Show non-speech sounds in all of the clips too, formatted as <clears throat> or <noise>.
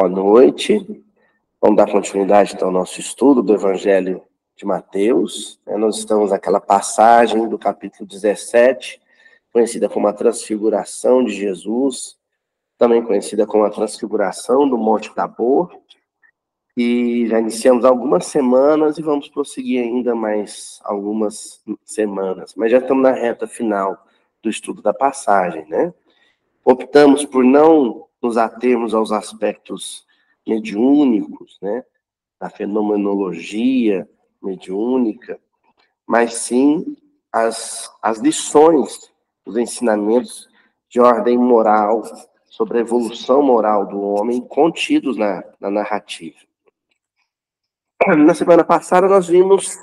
boa noite. Vamos dar continuidade então, ao nosso estudo do Evangelho de Mateus. É, nós estamos naquela passagem do capítulo 17, conhecida como a transfiguração de Jesus, também conhecida como a transfiguração do Monte Tabor. E já iniciamos algumas semanas e vamos prosseguir ainda mais algumas semanas, mas já estamos na reta final do estudo da passagem, né? Optamos por não nos atermos aos aspectos mediúnicos, né, da fenomenologia mediúnica, mas sim as, as lições, os ensinamentos de ordem moral, sobre a evolução moral do homem, contidos na, na narrativa. Na semana passada, nós vimos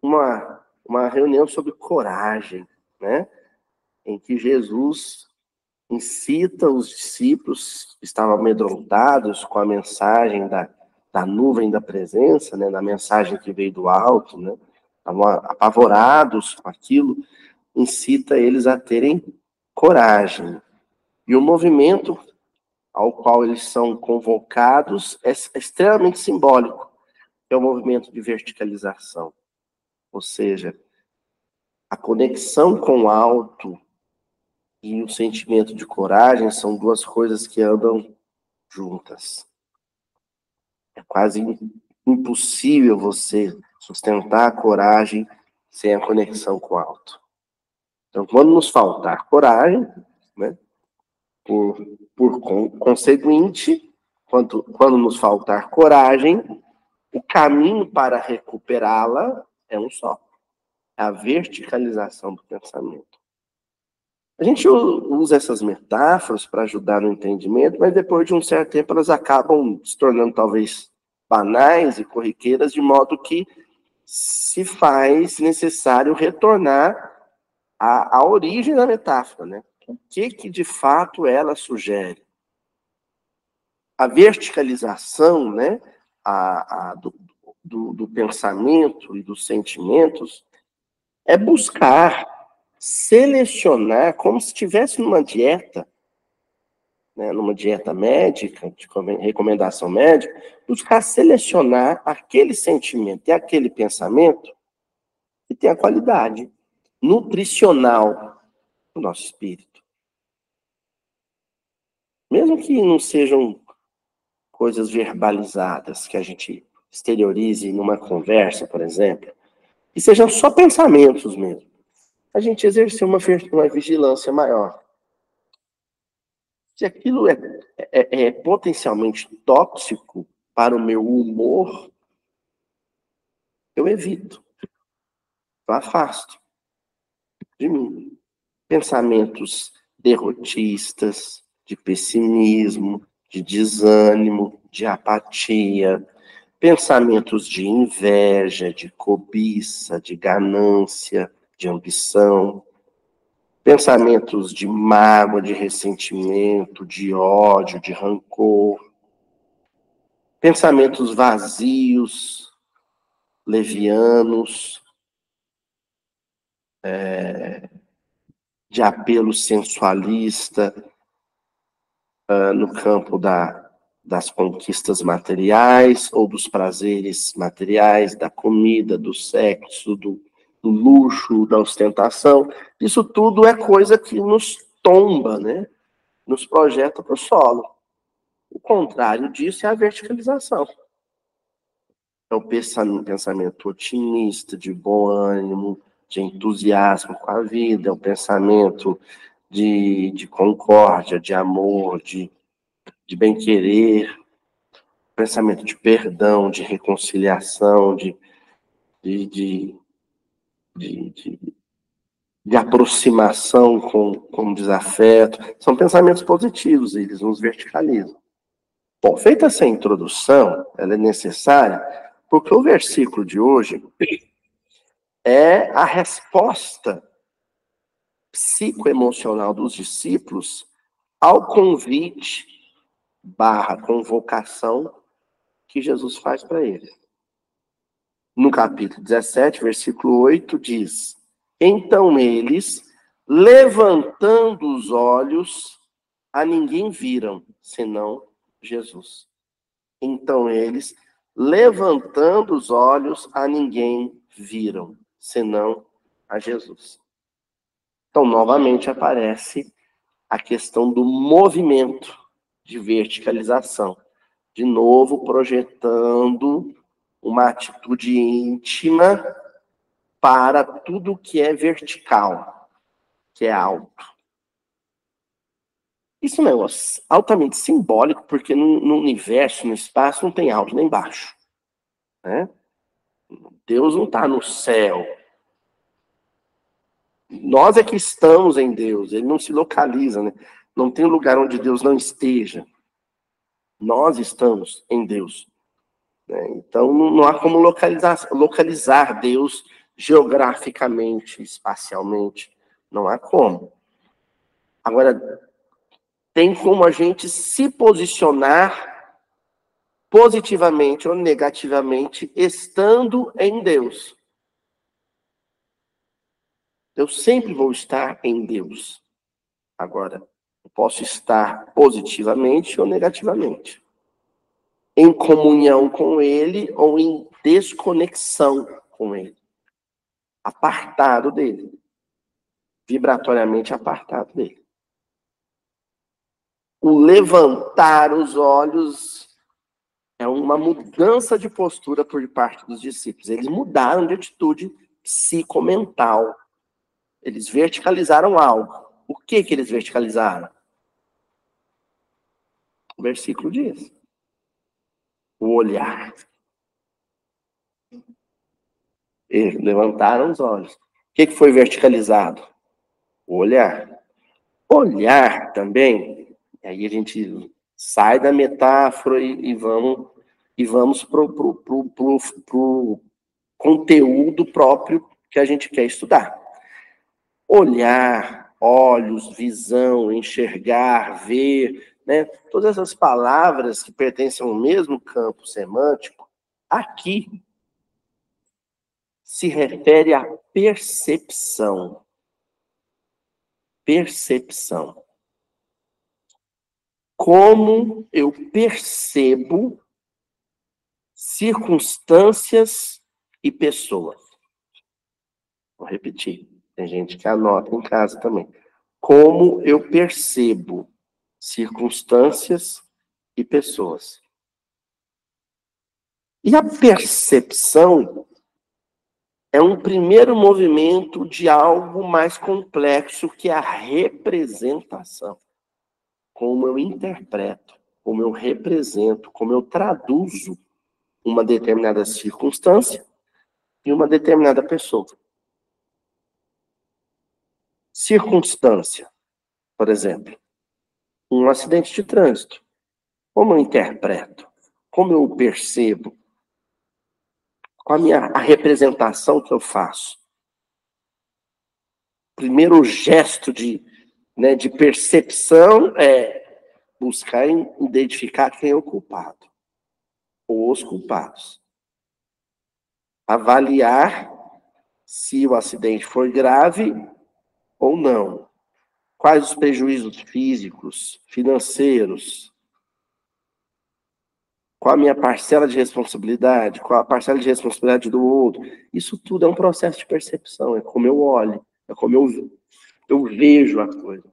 uma, uma reunião sobre coragem, né? em que Jesus incita os discípulos que estavam amedrontados com a mensagem da, da nuvem da presença, né, da mensagem que veio do alto, né, estavam apavorados com aquilo, incita eles a terem coragem. E o movimento ao qual eles são convocados é extremamente simbólico, é o movimento de verticalização. Ou seja, a conexão com o alto, e o sentimento de coragem são duas coisas que andam juntas. É quase impossível você sustentar a coragem sem a conexão com o alto. Então, quando nos faltar coragem, né, por, por conseguinte, quando, quando nos faltar coragem, o caminho para recuperá-la é um só: é a verticalização do pensamento. A gente usa essas metáforas para ajudar no entendimento, mas depois de um certo tempo elas acabam se tornando talvez banais e corriqueiras, de modo que se faz necessário retornar à, à origem da metáfora, né? O que que de fato ela sugere? A verticalização, né, a, a do, do, do pensamento e dos sentimentos é buscar selecionar como se estivesse numa dieta, né, numa dieta médica, de recomendação médica, buscar selecionar aquele sentimento e aquele pensamento que tem a qualidade nutricional do nosso espírito. Mesmo que não sejam coisas verbalizadas que a gente exteriorize numa conversa, por exemplo, que sejam só pensamentos mesmo a gente exercer uma, uma vigilância maior. Se aquilo é, é, é potencialmente tóxico para o meu humor, eu evito, eu afasto de mim. Pensamentos derrotistas, de pessimismo, de desânimo, de apatia, pensamentos de inveja, de cobiça, de ganância, de ambição, pensamentos de mágoa, de ressentimento, de ódio, de rancor, pensamentos vazios, levianos, é, de apelo sensualista uh, no campo da, das conquistas materiais ou dos prazeres materiais, da comida, do sexo, do, do luxo, da ostentação, isso tudo é coisa que nos tomba, né? Nos projeta para o solo. O contrário disso é a verticalização. É o pensamento otimista, de bom ânimo, de entusiasmo com a vida, é o pensamento de, de concórdia, de amor, de, de bem-querer, pensamento de perdão, de reconciliação, de, de, de de, de, de aproximação com, com desafeto. São pensamentos positivos, eles nos verticalizam. Bom, feita essa introdução, ela é necessária porque o versículo de hoje é a resposta psicoemocional dos discípulos ao convite barra convocação que Jesus faz para eles no capítulo 17, versículo 8, diz: Então eles, levantando os olhos, a ninguém viram, senão Jesus. Então eles, levantando os olhos, a ninguém viram, senão a Jesus. Então, novamente aparece a questão do movimento de verticalização. De novo, projetando uma atitude íntima para tudo que é vertical, que é alto. Isso é um negócio altamente simbólico, porque no, no universo, no espaço, não tem alto nem baixo. Né? Deus não está no céu. Nós é que estamos em Deus, ele não se localiza, né? Não tem lugar onde Deus não esteja. Nós estamos em Deus. Né? Então não há como localizar, localizar Deus geograficamente, espacialmente. Não há como. Agora, tem como a gente se posicionar positivamente ou negativamente, estando em Deus. Eu sempre vou estar em Deus. Agora, eu posso estar positivamente ou negativamente. Em comunhão com Ele ou em desconexão com Ele. Apartado dele. Vibratoriamente apartado dele. O levantar os olhos é uma mudança de postura por parte dos discípulos. Eles mudaram de atitude psicomental. Eles verticalizaram algo. O que que eles verticalizaram? O versículo diz. O olhar. Levantaram os olhos. O que, foi verticalizado? O olhar. Olhar também, aí a gente sai da metáfora e, e vamos e vamos pro, pro conteúdo próprio que a gente quer estudar. Olhar, olhos, visão, enxergar, ver, né? Todas essas palavras que pertencem ao mesmo campo semântico, aqui se refere à percepção. Percepção como eu percebo circunstâncias e pessoas. Vou repetir, tem gente que anota em casa também. Como eu percebo circunstâncias e pessoas. E a percepção é um primeiro movimento de algo mais complexo que a representação como eu interpreto, como eu represento, como eu traduzo uma determinada circunstância e uma determinada pessoa. Circunstância, por exemplo, um acidente de trânsito. Como eu interpreto? Como eu percebo? Qual a minha a representação que eu faço? Primeiro gesto de né, de percepção é buscar identificar quem é o culpado, ou os culpados. Avaliar se o acidente foi grave ou não. Quais os prejuízos físicos, financeiros? Qual a minha parcela de responsabilidade? Qual a parcela de responsabilidade do outro? Isso tudo é um processo de percepção, é como eu olho, é como eu eu vejo a coisa.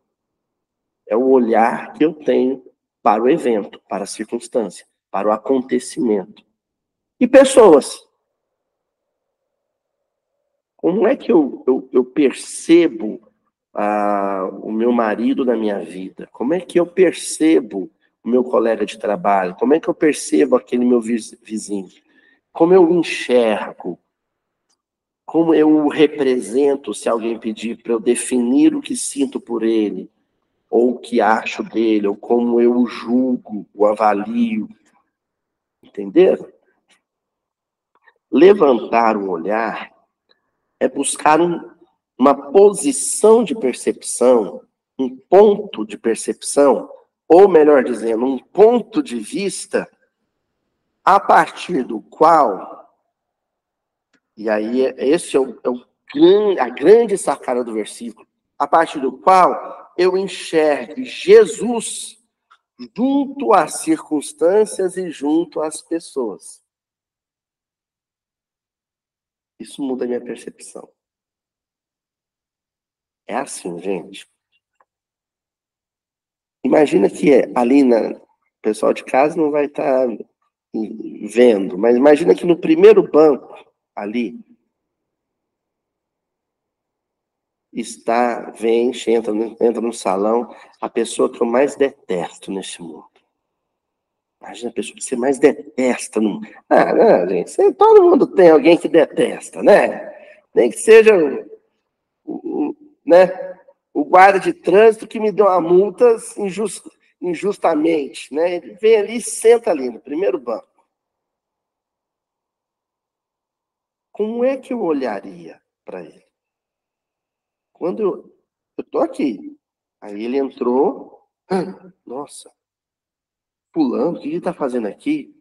É o olhar que eu tenho para o evento, para a circunstância, para o acontecimento. E pessoas. Como é que eu, eu, eu percebo ah, o meu marido na minha vida? Como é que eu percebo o meu colega de trabalho? Como é que eu percebo aquele meu vizinho? Como eu enxergo? como eu o represento se alguém pedir para eu definir o que sinto por ele, ou o que acho dele, ou como eu o julgo, o avalio. Entenderam? Levantar o olhar é buscar um, uma posição de percepção, um ponto de percepção, ou melhor dizendo, um ponto de vista a partir do qual e aí, esse é, o, é o, a grande sacada do versículo, a partir do qual eu enxergo Jesus junto às circunstâncias e junto às pessoas. Isso muda a minha percepção. É assim, gente. Imagina que ali na o pessoal de casa não vai estar tá vendo, mas imagina que no primeiro banco ali está, vem, entra, entra no salão, a pessoa que eu mais detesto nesse mundo. Imagina a pessoa que você mais detesta no. Ah, não, gente, todo mundo tem alguém que detesta, né? Nem que seja né, o guarda de trânsito que me deu uma multa injust, injustamente, né? Ele vem ali e senta ali no primeiro banco. Como é que eu olharia para ele? Quando eu, tô aqui, aí ele entrou, nossa, pulando, o que ele tá fazendo aqui?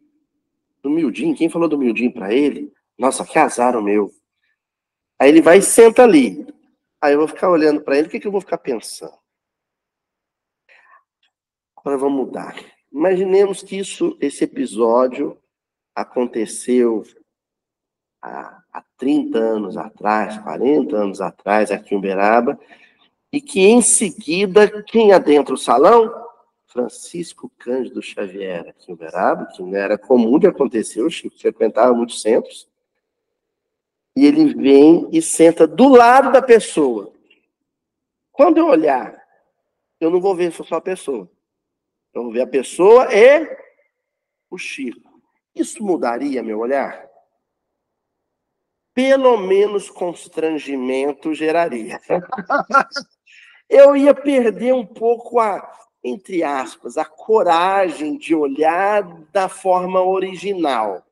Do Mildinho, quem falou do Mildinho para ele? Nossa, que azar o meu. Aí ele vai e senta ali. Aí eu vou ficar olhando para ele, o que, que eu vou ficar pensando? Agora vamos mudar. Imaginemos que isso, esse episódio aconteceu há, há 30 anos atrás, 40 anos atrás, aqui em Uberaba, e que em seguida, quem adentra o salão? Francisco Cândido Xavier, aqui em Uberaba, que não era comum de acontecer, Chico frequentava muitos centros, e ele vem e senta do lado da pessoa. Quando eu olhar, eu não vou ver só a pessoa. Eu vou ver a pessoa e o Chico. Isso mudaria meu olhar? pelo menos constrangimento geraria. <laughs> Eu ia perder um pouco a, entre aspas, a coragem de olhar da forma original,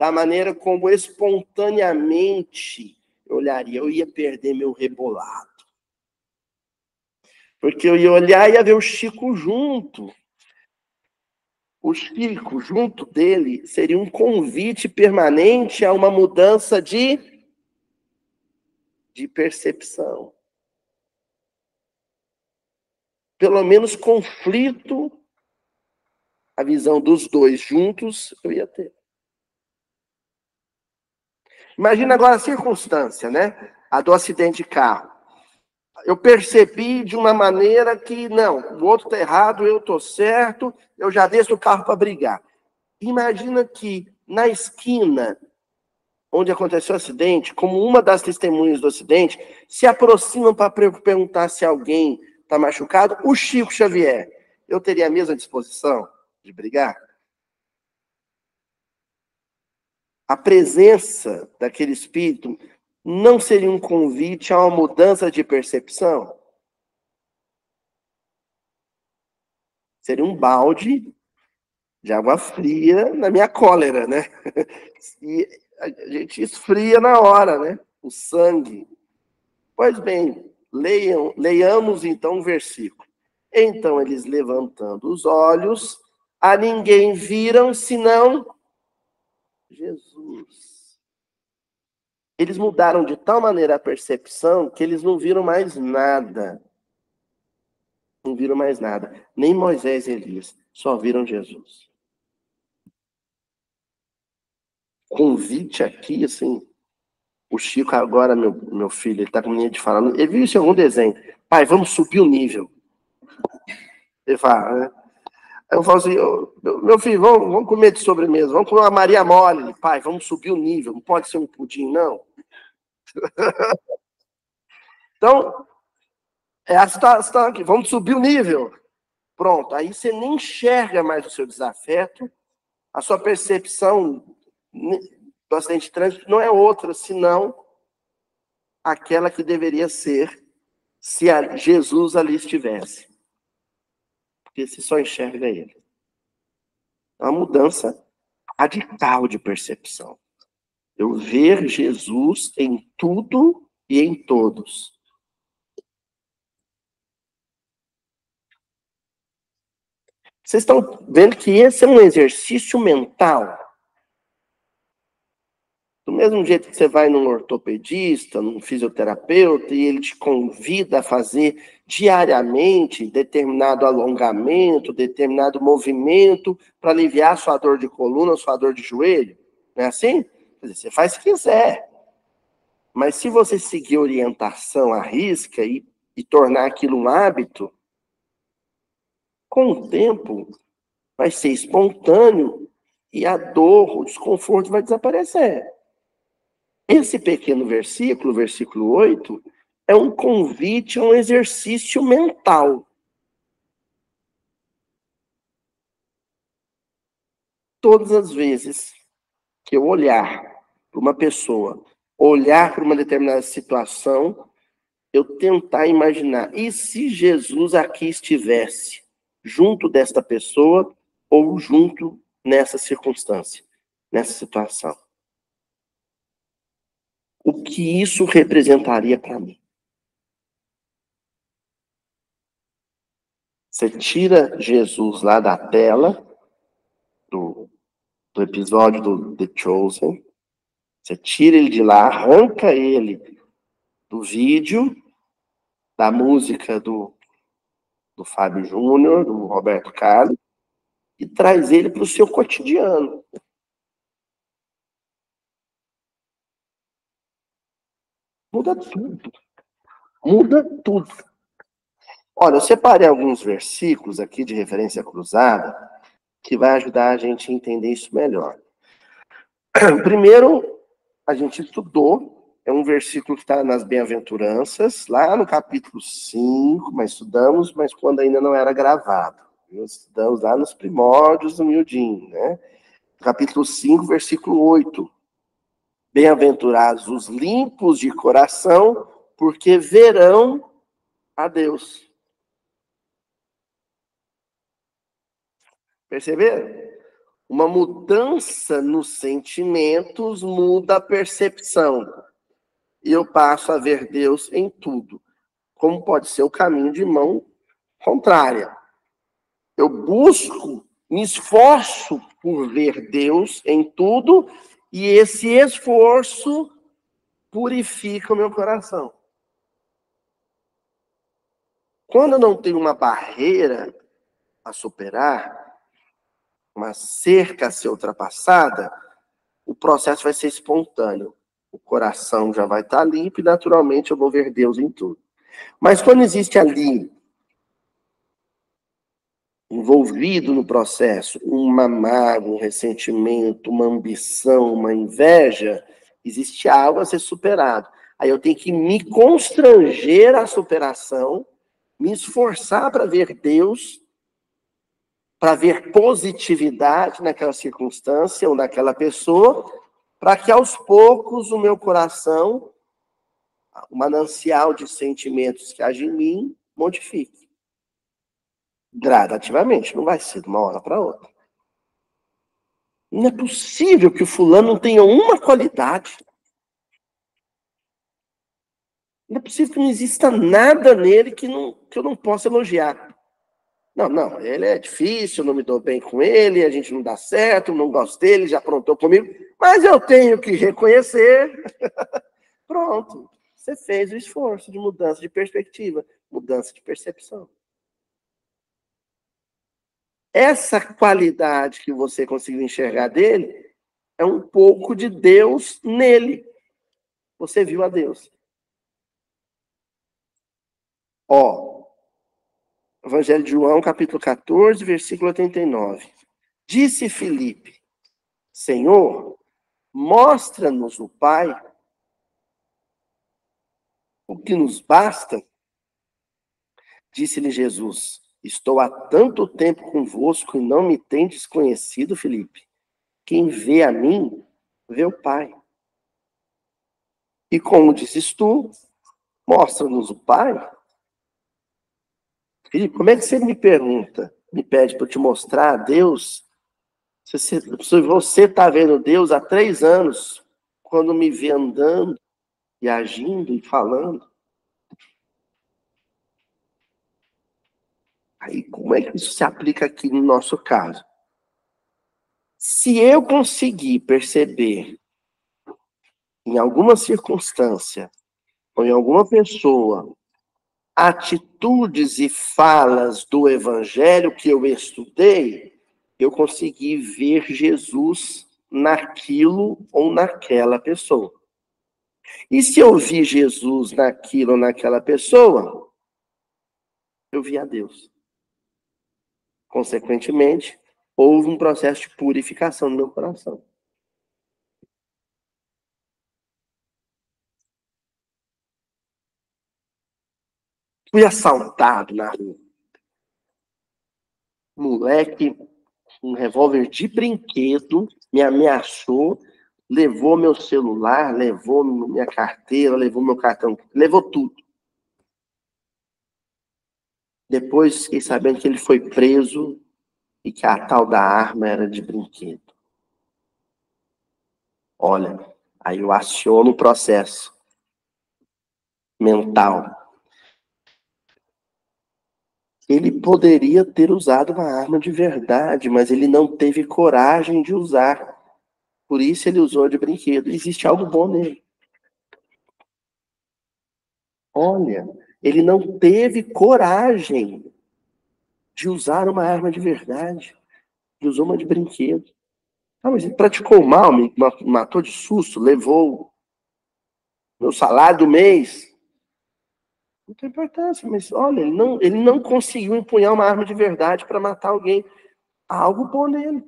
da maneira como espontaneamente eu olharia. Eu ia perder meu rebolado. Porque eu ia olhar e ia ver o Chico junto. O Chico, junto dele, seria um convite permanente a uma mudança de, de percepção. Pelo menos conflito, a visão dos dois juntos, eu ia ter. Imagina agora a circunstância, né? A do acidente de carro eu percebi de uma maneira que, não, o outro está errado, eu estou certo, eu já desço o carro para brigar. Imagina que na esquina onde aconteceu o acidente, como uma das testemunhas do acidente, se aproximam para perguntar se alguém está machucado, o Chico Xavier, eu teria a mesma disposição de brigar? A presença daquele espírito não seria um convite a uma mudança de percepção? Seria um balde de água fria na minha cólera, né? <laughs> E a gente esfria na hora, né? O sangue. Pois bem, leiam, leiamos então o versículo. Então eles levantando os olhos, a ninguém viram senão Jesus. Eles mudaram de tal maneira a percepção que eles não viram mais nada. Não viram mais nada. Nem Moisés e Elias. Só viram Jesus. Convite aqui, assim. O Chico, agora, meu, meu filho, ele tá com linha de falar. Ele viu isso em algum desenho. Pai, vamos subir o nível. Ele fala, né? Eu falo assim, meu filho, vamos, vamos comer de sobremesa, vamos comer uma Maria Mole. Pai, vamos subir o nível, não pode ser um pudim, não. <laughs> então, é a situação aqui, vamos subir o nível. Pronto, aí você nem enxerga mais o seu desafeto, a sua percepção do acidente de trânsito não é outra, senão aquela que deveria ser se Jesus ali estivesse. Porque você só enxerga ele. É uma mudança radical de percepção. Eu ver Jesus em tudo e em todos. Vocês estão vendo que esse é um exercício mental. Do mesmo jeito que você vai num ortopedista, num fisioterapeuta, e ele te convida a fazer diariamente determinado alongamento, determinado movimento para aliviar sua dor de coluna, sua dor de joelho? Não é assim? Você faz se quiser. Mas se você seguir orientação à risca e, e tornar aquilo um hábito, com o tempo vai ser espontâneo e a dor, o desconforto vai desaparecer. Esse pequeno versículo, versículo 8, é um convite a um exercício mental. Todas as vezes que eu olhar para uma pessoa, olhar para uma determinada situação, eu tentar imaginar, e se Jesus aqui estivesse junto desta pessoa ou junto nessa circunstância, nessa situação? O que isso representaria para mim? Você tira Jesus lá da tela do, do episódio do The Chosen, você tira ele de lá, arranca ele do vídeo, da música do, do Fábio Júnior, do Roberto Carlos, e traz ele para o seu cotidiano. Muda tudo. Muda tudo. Olha, eu separei alguns versículos aqui de referência cruzada que vai ajudar a gente a entender isso melhor. <clears throat> Primeiro, a gente estudou, é um versículo que está nas Bem-aventuranças, lá no capítulo 5, mas estudamos, mas quando ainda não era gravado. Nós estudamos lá nos primórdios do miudinho, né? Capítulo 5, versículo 8. Bem-aventurados os limpos de coração, porque verão a Deus. Perceberam? Uma mudança nos sentimentos muda a percepção. E eu passo a ver Deus em tudo. Como pode ser o caminho de mão contrária. Eu busco, me esforço por ver Deus em tudo, e esse esforço purifica o meu coração. Quando eu não tenho uma barreira a superar, uma cerca a ser ultrapassada, o processo vai ser espontâneo. O coração já vai estar limpo e, naturalmente, eu vou ver Deus em tudo. Mas quando existe ali, envolvido no processo, uma mágoa, um ressentimento, uma ambição, uma inveja, existe algo a ser superado. Aí eu tenho que me constranger à superação, me esforçar para ver Deus para ver positividade naquela circunstância ou naquela pessoa, para que aos poucos o meu coração, o manancial de sentimentos que age em mim, modifique. Gradativamente, não vai ser de uma hora para outra. Não é possível que o fulano não tenha uma qualidade. Não é possível que não exista nada nele que, não, que eu não possa elogiar. Não, não, ele é difícil, não me dou bem com ele, a gente não dá certo, não gosto dele, já aprontou comigo, mas eu tenho que reconhecer. <laughs> Pronto, você fez o esforço de mudança de perspectiva, mudança de percepção. Essa qualidade que você conseguiu enxergar dele é um pouco de Deus nele. Você viu a Deus. Ó, Evangelho de João, capítulo 14, versículo 89. Disse Filipe: Senhor, mostra-nos o Pai. O que nos basta? Disse-lhe Jesus: Estou há tanto tempo convosco e não me tendes conhecido, Filipe. Quem vê a mim, vê o Pai. E como dizes tu, mostra-nos o Pai. Felipe, como é que você me pergunta, me pede para te mostrar Deus? Se você está vendo Deus há três anos, quando me vê andando e agindo e falando. Aí, como é que isso se aplica aqui no nosso caso? Se eu conseguir perceber em alguma circunstância ou em alguma pessoa atitudes e falas do evangelho que eu estudei, eu consegui ver Jesus naquilo ou naquela pessoa. E se eu vi Jesus naquilo ou naquela pessoa, eu vi a Deus. Consequentemente, houve um processo de purificação no meu coração. Fui assaltado na rua. Moleque, um revólver de brinquedo, me ameaçou, levou meu celular, levou minha carteira, levou meu cartão, levou tudo. Depois fiquei sabendo que ele foi preso e que a tal da arma era de brinquedo. Olha, aí eu aciono o processo mental ele poderia ter usado uma arma de verdade, mas ele não teve coragem de usar. Por isso ele usou de brinquedo. Existe algo bom nele. Olha, ele não teve coragem de usar uma arma de verdade. Ele usou uma de brinquedo. Ah, mas ele praticou mal, me matou de susto, levou meu salário do mês. Não tem importância, mas olha, ele não, ele não conseguiu empunhar uma arma de verdade para matar alguém. Há algo bom nele.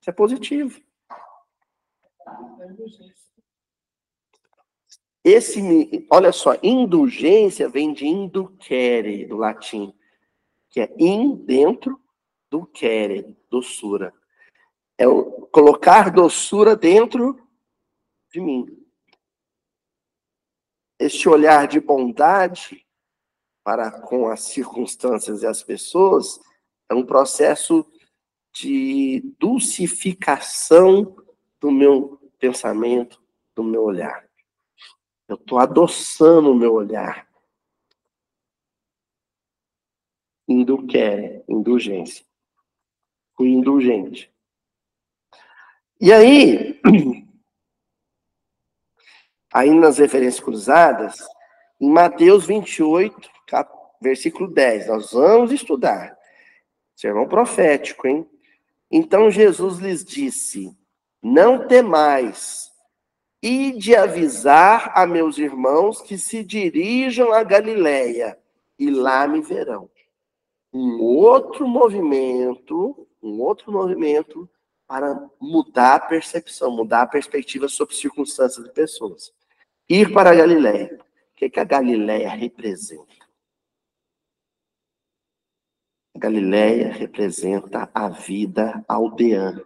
Isso é positivo. Esse, olha só, indulgência vem de inducere, do latim, que é in dentro do quere, doçura. É o, colocar doçura dentro de mim este olhar de bondade para com as circunstâncias e as pessoas é um processo de dulcificação do meu pensamento, do meu olhar. Eu estou adoçando o meu olhar. Indulquere, indulgência. O indulgente. E aí, <clears throat> aí nas referências cruzadas, em Mateus 28, versículo 10, nós vamos estudar. Sermão profético, hein? Então Jesus lhes disse: Não temais, e de avisar a meus irmãos que se dirijam a Galiléia, e lá me verão. Um outro movimento, um outro movimento para mudar a percepção, mudar a perspectiva sobre circunstâncias de pessoas. Ir para a Galiléia. O que, que a Galiléia representa? A Galiléia representa a vida aldeã,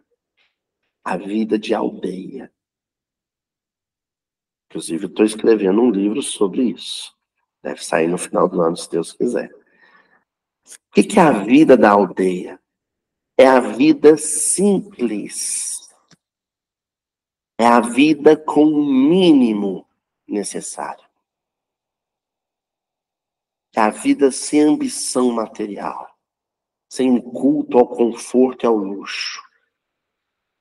a vida de aldeia. Inclusive, estou escrevendo um livro sobre isso. Deve sair no final do ano, se Deus quiser. O que, que é a vida da aldeia? É a vida simples. É a vida com o mínimo necessário. É a vida sem ambição material, sem culto ao conforto e ao luxo.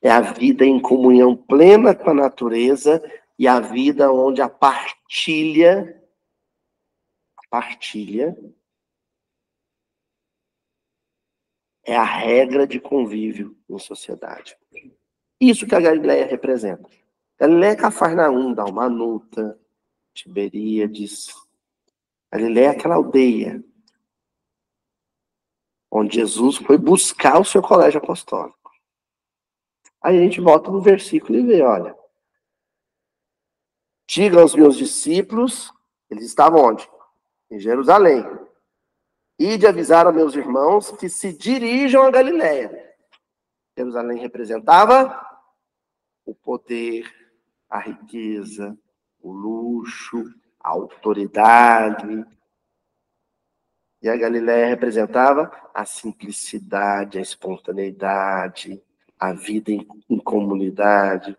É a vida em comunhão plena com a natureza e a vida onde a partilha partilha é a regra de convívio em sociedade. Isso que a Galileia representa. Galileia é Cafarnaum, Dalmanuta, Tiberíades. Galileia é aquela aldeia onde Jesus foi buscar o seu colégio apostólico. Aí a gente volta no versículo e vê, olha. Diga aos meus discípulos, eles estavam onde? Em Jerusalém. E de avisar aos meus irmãos que se dirijam a Galiléia. Jerusalém representava o poder, a riqueza, o luxo, a autoridade. E a Galiléia representava a simplicidade, a espontaneidade, a vida em, em comunidade.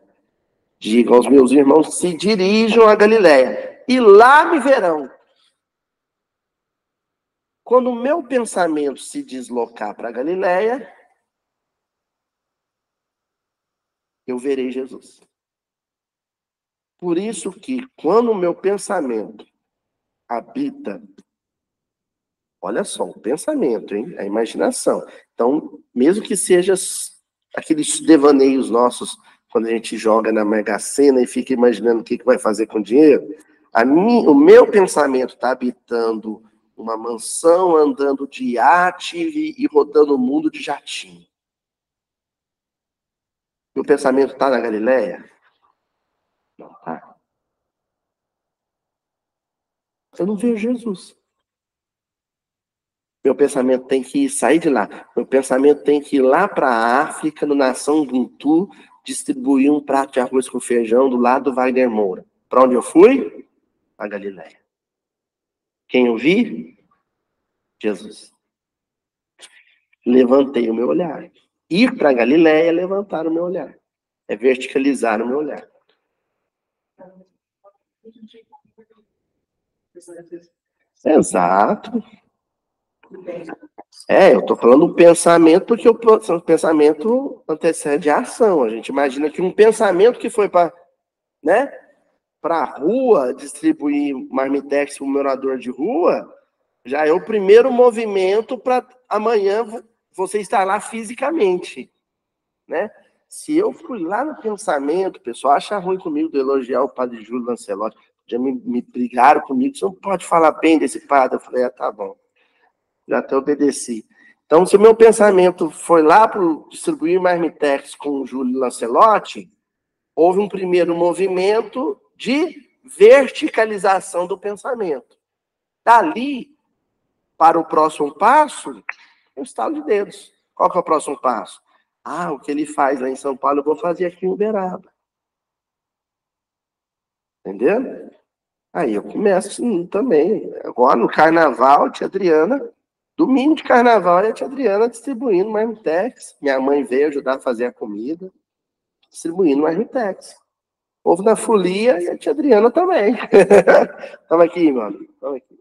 Diga aos meus irmãos, se dirijam a Galiléia e lá me verão. Quando o meu pensamento se deslocar para Galiléia, eu verei Jesus. Por isso que, quando o meu pensamento habita. Olha só, o pensamento, hein? A imaginação. Então, mesmo que seja aqueles devaneios nossos, quando a gente joga na Mega Sena e fica imaginando o que, vai fazer com o dinheiro, a mim, o meu pensamento está habitando uma mansão, andando de iate e rodando o mundo de jatinho. Meu pensamento está na Galileia? Não está. Eu não vejo Jesus. Meu pensamento tem que sair de lá. Meu pensamento tem que ir lá para a África, no Nação Buntu, distribuir um prato de arroz com feijão do lado do Wagner Moura. Para onde eu fui? A Galileia. Quem eu vi? Jesus. Levantei o meu olhar. Ir para a Galileia é levantar o meu olhar. É verticalizar o meu olhar. Exato. É, eu estou falando do pensamento porque o pensamento antecede a ação. A gente imagina que um pensamento que foi para né, a rua distribuir marmitex para o morador de rua já é o primeiro movimento para amanhã você estar lá fisicamente. Né? Se eu fui lá no pensamento, o pessoal acha ruim comigo de elogiar o padre Júlio Lancelotti. Já me, me brigaram comigo, você não pode falar bem desse padre. Eu falei, ah, tá bom. Já até obedeci. Então, se o meu pensamento foi lá para distribuir marmitex com o Júlio Lancelotti, houve um primeiro movimento de verticalização do pensamento. Dali, para o próximo passo, um estalo de dedos. Qual que é o próximo passo? Ah, o que ele faz lá em São Paulo, eu vou fazer aqui em Uberaba. Entendeu? Aí eu começo assim, também. Agora, no carnaval, tia Adriana, domingo de carnaval, a tia Adriana distribuindo marmitex. Minha mãe veio ajudar a fazer a comida, distribuindo marmitex. Houve na folia e a tia Adriana também. <laughs> Toma aqui, mano. Toma aqui.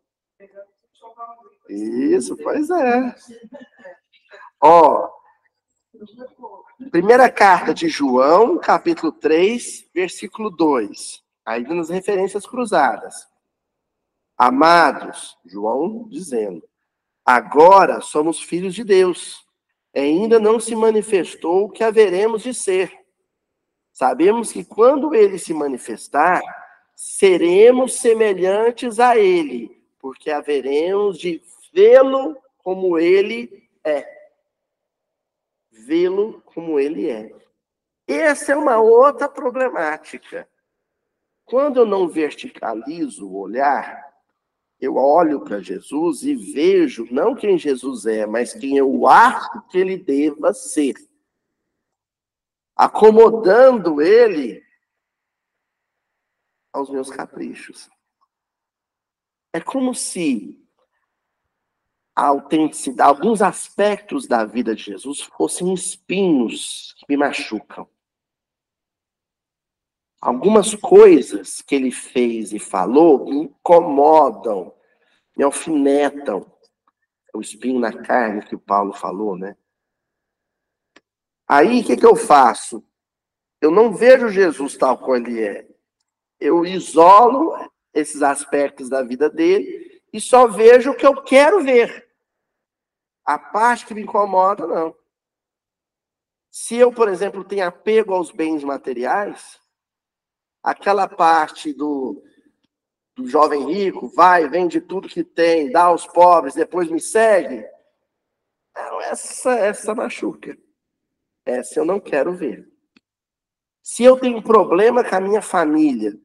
Isso, pois é. Ó, primeira carta de João, capítulo 3, versículo 2. Ainda nas referências cruzadas. Amados, João dizendo, agora somos filhos de Deus. Ainda não se manifestou o que haveremos de ser. Sabemos que quando ele se manifestar, seremos semelhantes a ele, porque haveremos de vê-lo como ele é. Vê-lo como ele é. Essa é uma outra problemática. Quando eu não verticalizo o olhar, eu olho para Jesus e vejo não quem Jesus é, mas quem eu acho que ele deva ser acomodando ele aos meus caprichos. É como se a autenticidade, alguns aspectos da vida de Jesus fossem espinhos que me machucam. Algumas coisas que ele fez e falou me incomodam, me alfinetam. O espinho na carne que o Paulo falou, né? Aí o que, que eu faço? Eu não vejo Jesus tal como ele é. Eu isolo esses aspectos da vida dele e só vejo o que eu quero ver. A parte que me incomoda, não. Se eu, por exemplo, tenho apego aos bens materiais, aquela parte do, do jovem rico, vai, vende tudo que tem, dá aos pobres, depois me segue. Não, essa, essa machuca. Essa eu não quero ver. Se eu tenho problema com a minha família,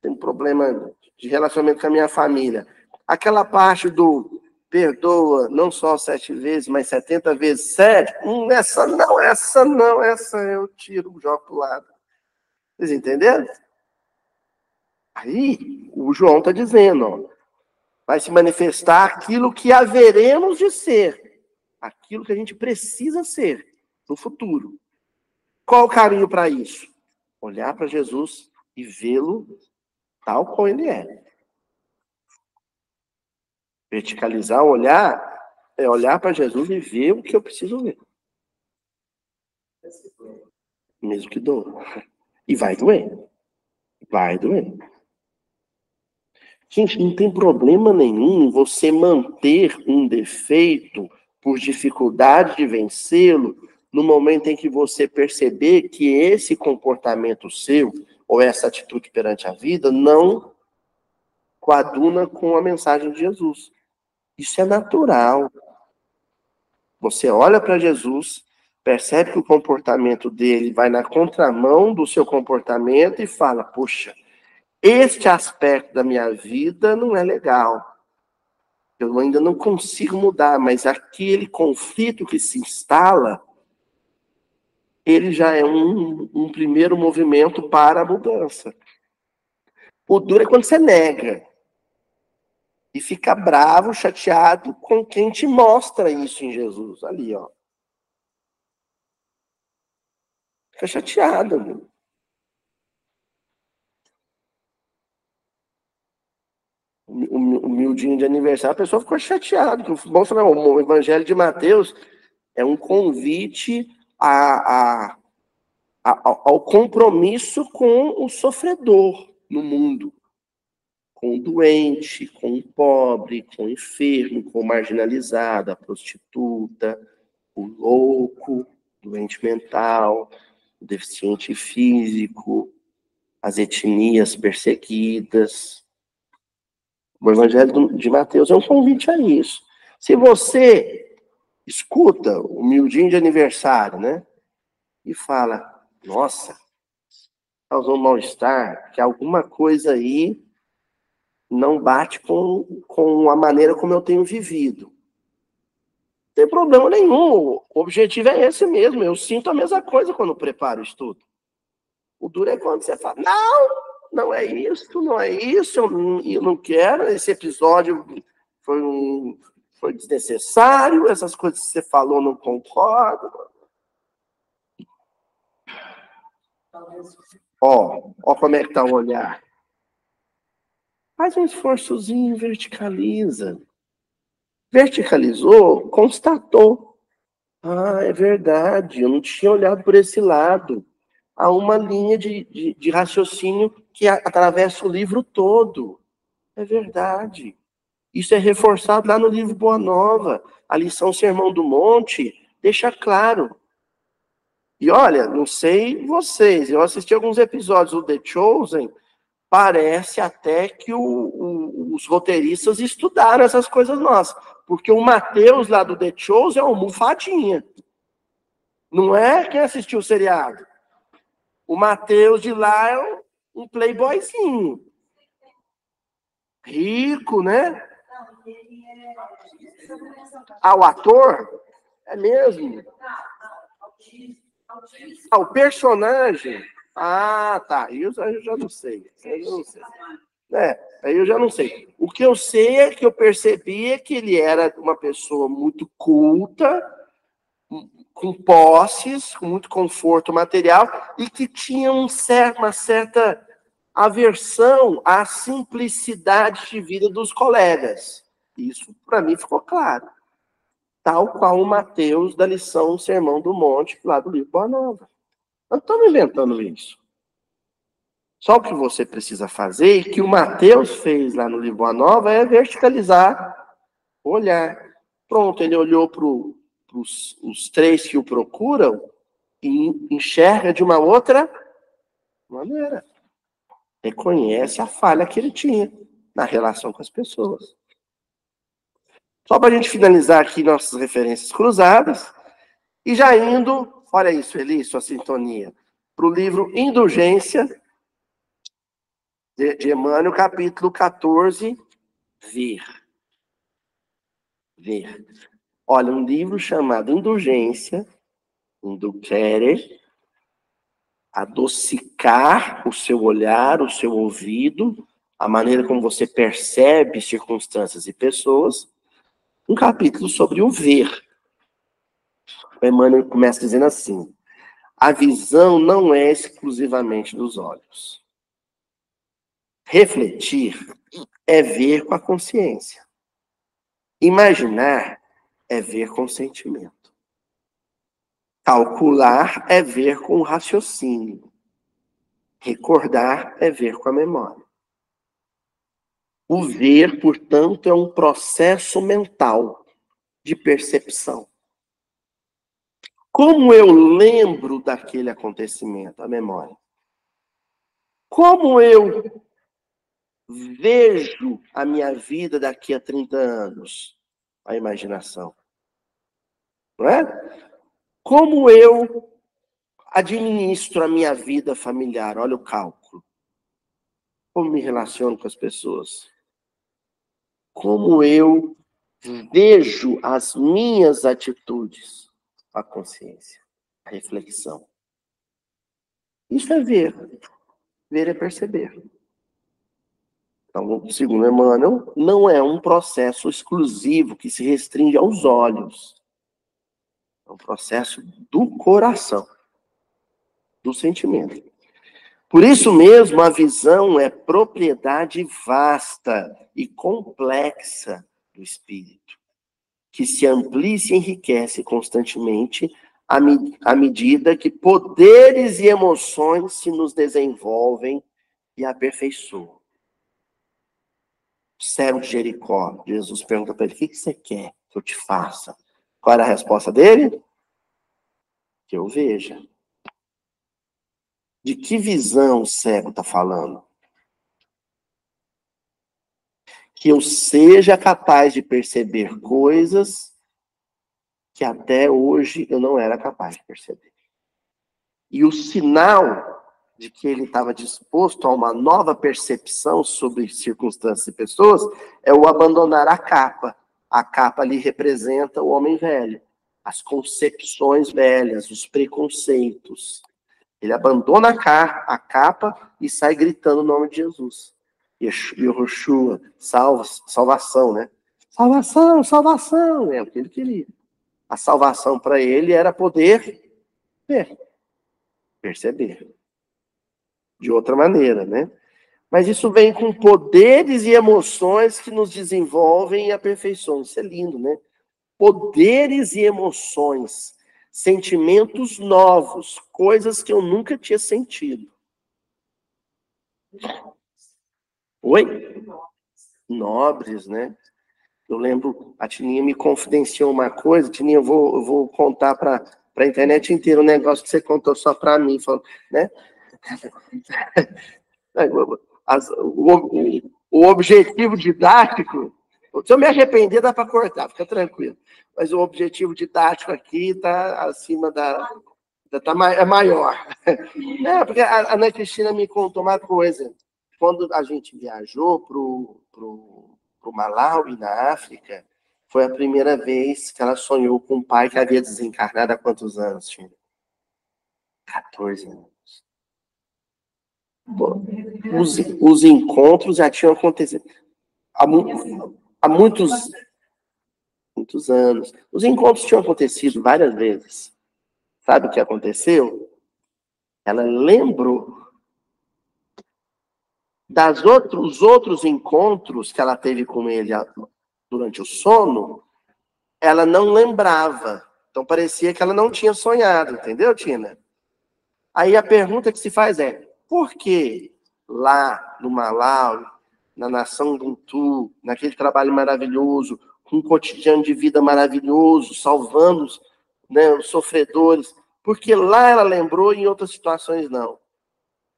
tenho problema de relacionamento com a minha família, aquela parte do perdoa não só sete vezes, mas setenta vezes sete, hum, essa não, essa não, essa eu tiro, jogo pro lado. Vocês entenderam? Aí, o João está dizendo, ó, vai se manifestar aquilo que haveremos de ser aquilo que a gente precisa ser no futuro. Qual o caminho para isso? Olhar para Jesus e vê-lo tal como ele é. Verticalizar olhar é olhar para Jesus e ver o que eu preciso ver. Mesmo que doa. E vai doer. Vai doer. Gente, não tem problema nenhum você manter um defeito por dificuldade de vencê-lo no momento em que você perceber que esse comportamento seu ou essa atitude perante a vida não coaduna com a mensagem de Jesus. Isso é natural. Você olha para Jesus, percebe que o comportamento dele vai na contramão do seu comportamento e fala: Poxa, este aspecto da minha vida não é legal. Eu ainda não consigo mudar, mas aquele conflito que se instala, ele já é um, um primeiro movimento para a mudança. O duro é quando você nega e fica bravo, chateado com quem te mostra isso em Jesus. Ali, ó. Fica chateado. Meu. O humildinho de aniversário, a pessoa ficou chateada. Mostra, o Evangelho de Mateus é um convite a, a, a, ao compromisso com o sofredor no mundo com o doente, com o pobre, com o enfermo, com o marginalizado, a prostituta, o louco, doente mental, o deficiente físico, as etnias perseguidas. O Evangelho de Mateus é um convite a isso. Se você escuta o miudinho de aniversário, né? E fala, nossa, causou um mal-estar, que alguma coisa aí não bate com, com a maneira como eu tenho vivido. Não tem problema nenhum. O objetivo é esse mesmo. Eu sinto a mesma coisa quando preparo o estudo. O duro é quando você fala, não, não é isso, não é isso, eu não, eu não quero, esse episódio foi, um, foi desnecessário, essas coisas que você falou não concordo. Ó, ó como é que tá o olhar. Faz um esforçozinho, verticaliza. Verticalizou, constatou. Ah, é verdade, eu não tinha olhado por esse lado. Há uma linha de, de, de raciocínio que atravessa o livro todo. É verdade. Isso é reforçado lá no livro Boa Nova. A lição Sermão do Monte deixa claro. E olha, não sei vocês, eu assisti alguns episódios do The Chosen parece até que o, o, os roteiristas estudaram essas coisas nossas. Porque o Matheus lá do The Shows é uma almofadinha. Não é quem assistiu o seriado. O Matheus de lá é um, um playboyzinho. Rico, né? Ah, o ator? É mesmo? Ah, o personagem ah, tá. Aí eu, eu já não sei. Aí eu não sei. É, aí eu já não sei. O que eu sei é que eu percebi é que ele era uma pessoa muito culta, com posses, com muito conforto material, e que tinha um uma certa aversão à simplicidade de vida dos colegas. Isso, para mim, ficou claro. Tal qual o Mateus da lição Sermão do Monte, lá do livro Boa Nova. Não estamos inventando isso. Só o que você precisa fazer, que o Mateus fez lá no livro Boa Nova, é verticalizar olhar. Pronto, ele olhou para os três que o procuram e enxerga de uma outra maneira. Reconhece a falha que ele tinha na relação com as pessoas. Só para a gente finalizar aqui nossas referências cruzadas, e já indo Olha isso, Eli, sua sintonia. Para o livro Indulgência, de, Emmanuel, capítulo 14, Ver. Ver. Olha, um livro chamado Indulgência, Indulgere, adocicar o seu olhar, o seu ouvido, a maneira como você percebe circunstâncias e pessoas. Um capítulo sobre o ver. O Emmanuel começa dizendo assim: a visão não é exclusivamente dos olhos. Refletir é ver com a consciência. Imaginar é ver com o sentimento. Calcular é ver com o raciocínio. Recordar é ver com a memória. O ver, portanto, é um processo mental de percepção. Como eu lembro daquele acontecimento, a memória? Como eu vejo a minha vida daqui a 30 anos? A imaginação. Não é? Como eu administro a minha vida familiar? Olha o cálculo. Como me relaciono com as pessoas? como eu vejo as minhas atitudes, a consciência, a reflexão. Isso é ver. Ver é perceber. Então, segundo Emmanuel, não é um processo exclusivo que se restringe aos olhos. É um processo do coração, do sentimento. Por isso mesmo, a visão é propriedade vasta e complexa do espírito, que se amplia e se enriquece constantemente à, medida que poderes e emoções se nos desenvolvem e aperfeiçoam. Cego de Jericó, Jesus pergunta para ele: o que você quer que eu te faça? Qual era a resposta dele? Que eu veja. De que visão o cego está falando? Que eu seja capaz de perceber coisas que até hoje eu não era capaz de perceber. E o sinal de que ele estava disposto a uma nova percepção sobre circunstâncias e pessoas é o abandonar a capa. A capa ali representa o homem velho, as concepções velhas, os preconceitos. Ele abandona a, capa e sai gritando o nome de Jesus. Yehoshua, salva, salvação, né? Salvação, salvação, é o que ele queria. A salvação para ele era poder ver, perceber. De outra maneira, né? Mas isso vem com poderes e emoções que nos desenvolvem e aperfeiçoam. Isso é lindo, né? Poderes e emoções sentimentos novos, coisas que eu nunca tinha sentido. Oi? Nobres, né? Eu lembro, a Tininha me confidenciou uma coisa, Tininha, eu vou, eu vou contar para a internet inteira um negócio que você contou só para mim, falou, né? <laughs> As, o, o objetivo didático, se eu me arrepender, dá para cortar, fica tranquilo mas o objetivo didático aqui está acima da. Tá, é maior. <laughs> É, porque a Ana Cristina me contou uma coisa. Quando a gente viajou para o Malawi, na África, foi a primeira vez que ela sonhou com um pai que havia desencarnado há quantos anos, Tina? 14 anos. Os, os encontros já tinham acontecido há, há muitos muitos anos. Os encontros tinham acontecido várias vezes. Sabe o que aconteceu? Ela lembrou das outros outros encontros que ela teve com ele durante o sono, ela não lembrava. Então parecia que ela não tinha sonhado, entendeu, Tina? Aí a pergunta que se faz é: por que lá no Malau, na nação Ubuntu, naquele trabalho maravilhoso, um cotidiano de vida maravilhoso, salvando né, os sofredores, porque lá ela lembrou e em outras situações não.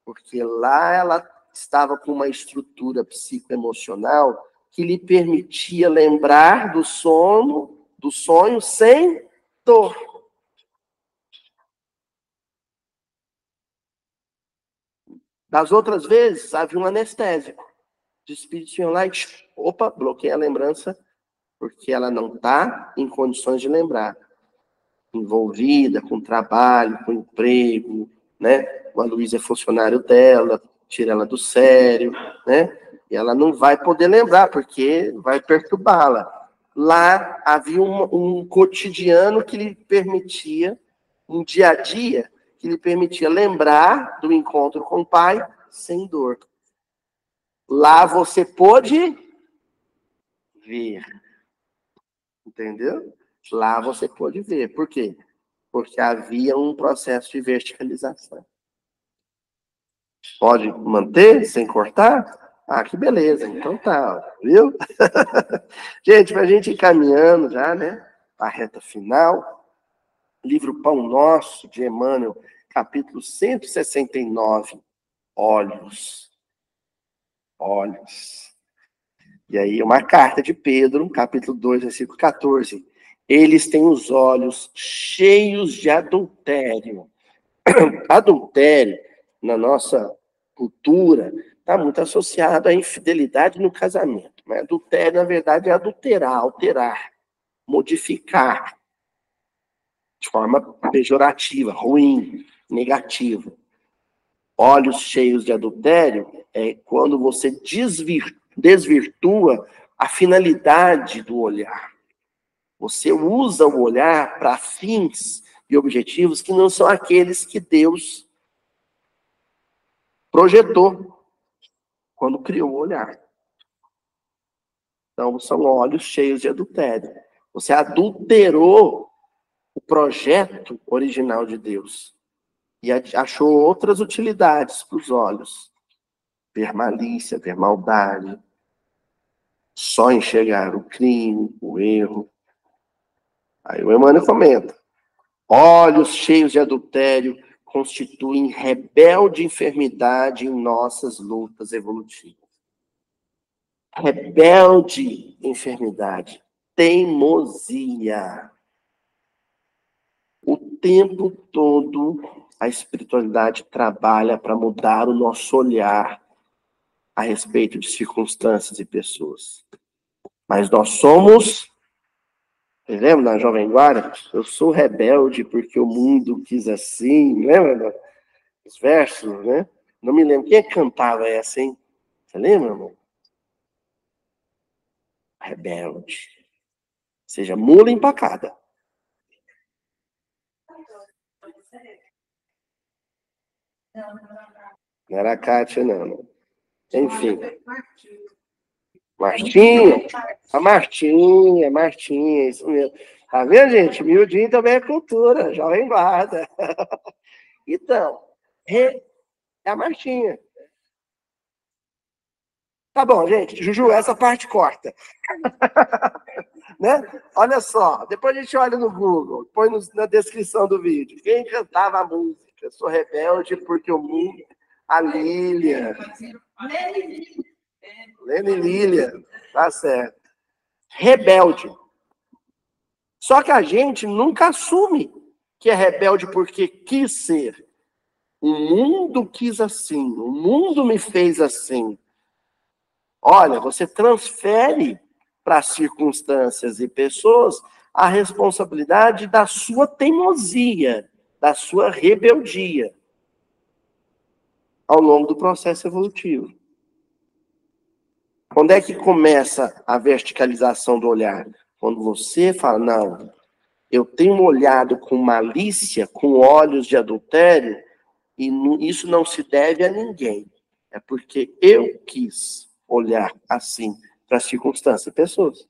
Porque lá ela estava com uma estrutura psicoemocional que lhe permitia lembrar do sono, do sonho sem dor. Das outras vezes, havia um anestésico. De espírito e, opa, bloqueia a lembrança porque ela não está em condições de lembrar. Envolvida com trabalho, com emprego, né? O Luísa é funcionário dela, tira ela do sério, né? E ela não vai poder lembrar, porque vai perturbá-la. Lá havia um, um cotidiano que lhe permitia, um dia a dia, que lhe permitia lembrar do encontro com o pai sem dor. Lá você pôde ver. Entendeu? Lá você pode ver. Por quê? Porque havia um processo de verticalização. Pode manter sem cortar? Ah, que beleza. Então tá, viu? <laughs> gente, para a gente ir caminhando já, né? A reta final. Livro Pão Nosso, de Emmanuel, capítulo 169. Olhos. Olhos. E aí, uma carta de Pedro, capítulo 2, versículo 14. Eles têm os olhos cheios de adultério. <clears throat> Adultério, na nossa cultura, está muito associado à infidelidade no casamento. Mas adultério, na verdade, é adulterar, alterar, modificar de forma pejorativa, ruim, negativa. Olhos cheios de adultério é quando você desvirtua a finalidade do olhar. Você usa o olhar para fins e objetivos que não são aqueles que Deus projetou quando criou o olhar. Então, são olhos cheios de adultério. Você adulterou o projeto original de Deus e achou outras utilidades para os olhos. Ver malícia, ver maldade, só enxergar o crime, o erro. Aí o Emmanuel comenta: olhos cheios de adultério constituem rebelde enfermidade em nossas lutas evolutivas. Rebelde enfermidade, teimosia. O tempo todo a espiritualidade trabalha para mudar o nosso olhar a respeito de circunstâncias e pessoas. Mas nós somos você lembra da Jovem Guarda? Eu sou rebelde porque o mundo quis assim. Lembra os versos, né? Não me lembro. Quem é que cantava essa, hein? Você lembra, irmão? Rebelde. Ou seja, mula empacada. Não era a Kátia, não. Enfim. Martinha, a Martinha, Martinha, isso mesmo. Tá vendo, gente? Miudinho também é cultura, jovem guarda. <laughs> Então, é a Martinha. Tá bom, gente. Juju, essa parte corta. <laughs> né? Olha só, depois a gente olha no Google, põe no, na descrição do vídeo. Quem cantava a música? Sou rebelde porque o mundo. A Lília. Lene Lilia, tá certo. Rebelde. Só que a gente nunca assume que é rebelde porque quis ser. O mundo quis assim, o mundo me fez assim. Olha, você transfere para circunstâncias e pessoas a responsabilidade da sua teimosia, da sua rebeldia ao longo do processo evolutivo. Quando é que começa a verticalização do olhar? Quando você fala, não, eu tenho olhado com malícia, com olhos de adultério, e isso não se deve a ninguém. É porque eu quis olhar assim para as circunstâncias e pessoas.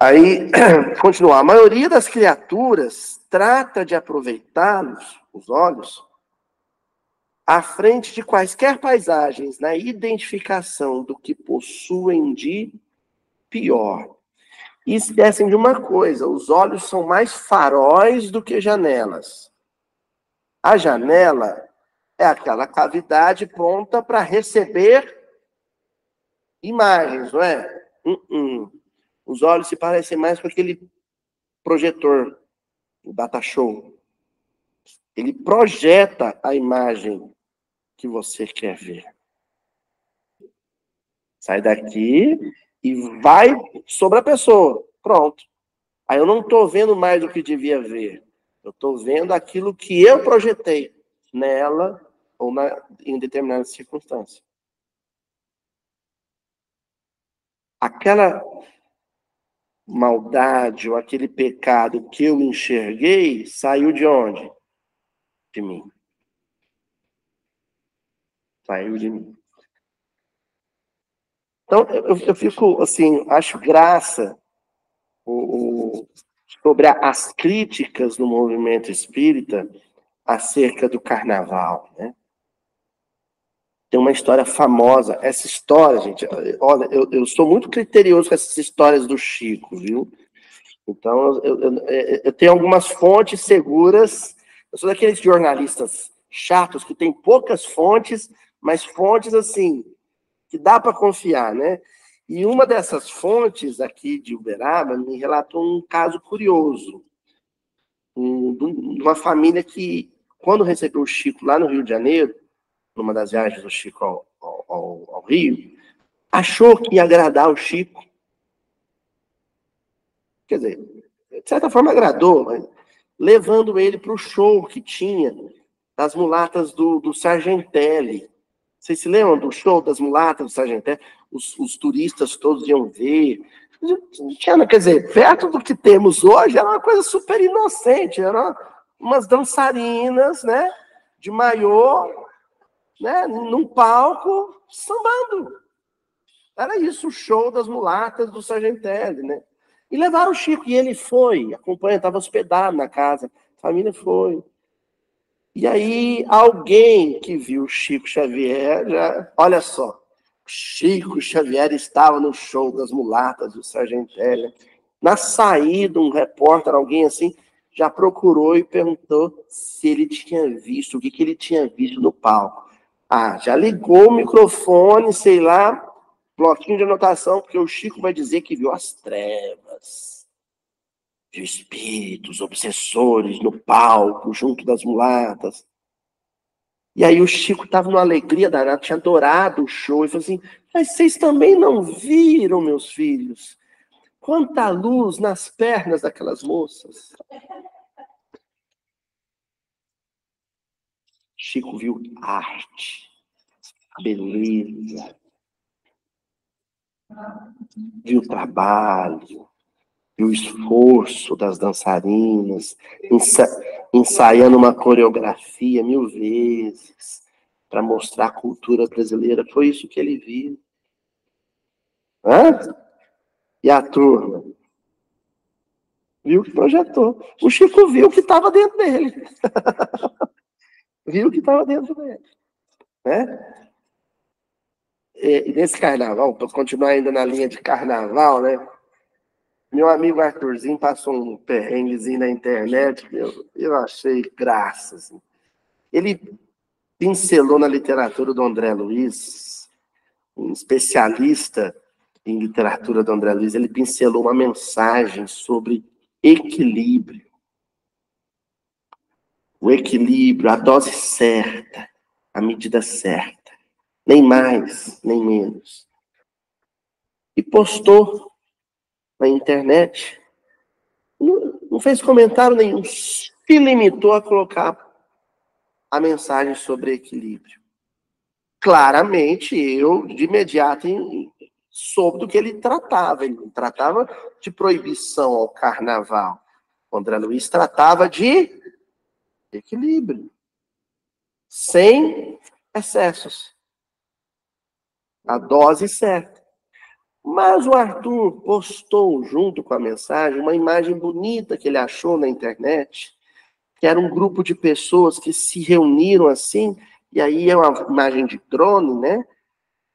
Aí, <clears throat> continuar. A maioria das criaturas trata de aproveitá-los, os olhos, à frente de quaisquer paisagens, na identificação do que possuem de pior. E esquecem de uma coisa: os olhos são mais faróis do que janelas. A janela é aquela cavidade pronta para receber imagens, não é? Uh -uh. Os olhos se parecem mais com aquele projetor, o data show. Ele projeta a imagem que você quer ver. Sai daqui e vai sobre a pessoa. Pronto. Aí eu não estou vendo mais do que devia ver. Eu estou vendo aquilo que eu projetei nela ou na, em determinadas circunstâncias. Aquela maldade ou aquele pecado que eu enxerguei saiu de onde? De mim saiu de mim. Então, eu, eu fico, assim, acho graça o, o, sobre as críticas do movimento espírita acerca do carnaval, né? tem uma história famosa. Essa história, gente, olha, eu, eu sou muito criterioso com essas histórias do Chico, viu? Então, eu, eu, eu tenho algumas fontes seguras. Eu sou daqueles jornalistas chatos que tem poucas fontes, mas fontes assim que dá para confiar, né? E uma dessas fontes aqui de Uberaba me relatou um caso curioso. De uma família que, quando recebeu o Chico lá no Rio de Janeiro, numa das viagens do Chico ao, ao, ao Rio, achou que ia agradar o Chico. Quer dizer, de certa forma agradou, mas levando ele para o show que tinha das mulatas do, do Sargentelli. Vocês se lembram do show das mulatas do Sargentelli? Os, os turistas todos iam ver. Tinha, quer dizer, perto do que temos hoje, era uma coisa super inocente. Eram umas dançarinas, né? De maiô, né, num palco, sambando. Era isso, o show das mulatas do Sargentelli, né? E levaram o Chico, e ele foi, acompanha, estava hospedado na casa, a família foi. E aí, alguém que viu o Chico Xavier, já, olha só, Chico Xavier estava no show das mulatas do Sargentelli. Na saída, um repórter, alguém assim, já procurou e perguntou se ele tinha visto, o que, que ele tinha visto no palco. Ah, já ligou o microfone, sei lá, bloquinho de anotação, porque o Chico vai dizer que viu as trevas, viu espíritos obsessores no palco, junto das mulatas. E aí o Chico estava numa alegria danada, tinha adorado o show, e falou assim, mas vocês também não viram, meus filhos, quanta luz nas pernas daquelas moças. Chico viu arte, beleza, viu trabalho, viu o esforço das dançarinas, ensa ensaiando uma coreografia mil vezes para mostrar a cultura brasileira. Foi isso que ele viu. Hã? E a turma? Viu que projetou. O Chico viu que estava dentro dele. <laughs> viu que estava dentro dele. Né? E, nesse carnaval, para continuar ainda na linha de carnaval, né? Meu amigo Arthurzinho passou um perrenguezinho na internet, eu, eu achei graça. Assim. Ele pincelou na literatura do André Luiz, um especialista em literatura do André Luiz, ele pincelou uma mensagem sobre equilíbrio o equilíbrio, a dose certa, a medida certa. Nem mais, nem menos. E postou na internet. Não, não fez comentário nenhum. Se limitou a colocar a mensagem sobre equilíbrio. Claramente, eu, de imediato, soube do que ele tratava. Ele não tratava de proibição ao carnaval. O André Luiz tratava de equilíbrio, sem excessos. A dose certa. Mas o Arthur postou junto com a mensagem uma imagem bonita que ele achou na internet, que era um grupo de pessoas que se reuniram assim, e aí é uma imagem de drone, né?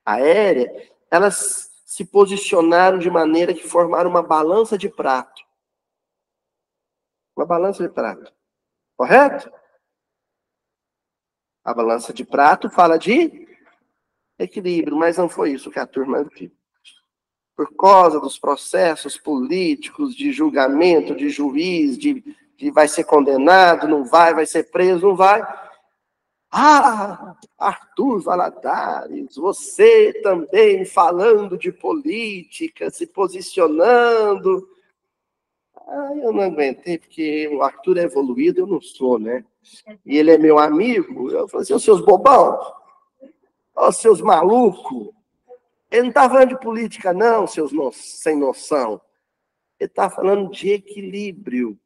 Aérea, elas se posicionaram de maneira que formaram uma balança de prato. Uma balança de prato. Correto? A balança de prato fala de equilíbrio, mas não foi isso que a turma viu. Por causa dos processos políticos, de julgamento, de juiz, de, de vai ser condenado, não vai, vai ser preso, não vai. Ah, Arthur Valadares, você também falando de política, se posicionando. Ah, eu não aguentei, porque o Arthur é evoluído, eu não sou, né? E ele é meu amigo. Eu falei assim, ô seus bobão, ô seus malucos. Ele não está falando de política, não, seus no... sem noção. Ele está falando de equilíbrio.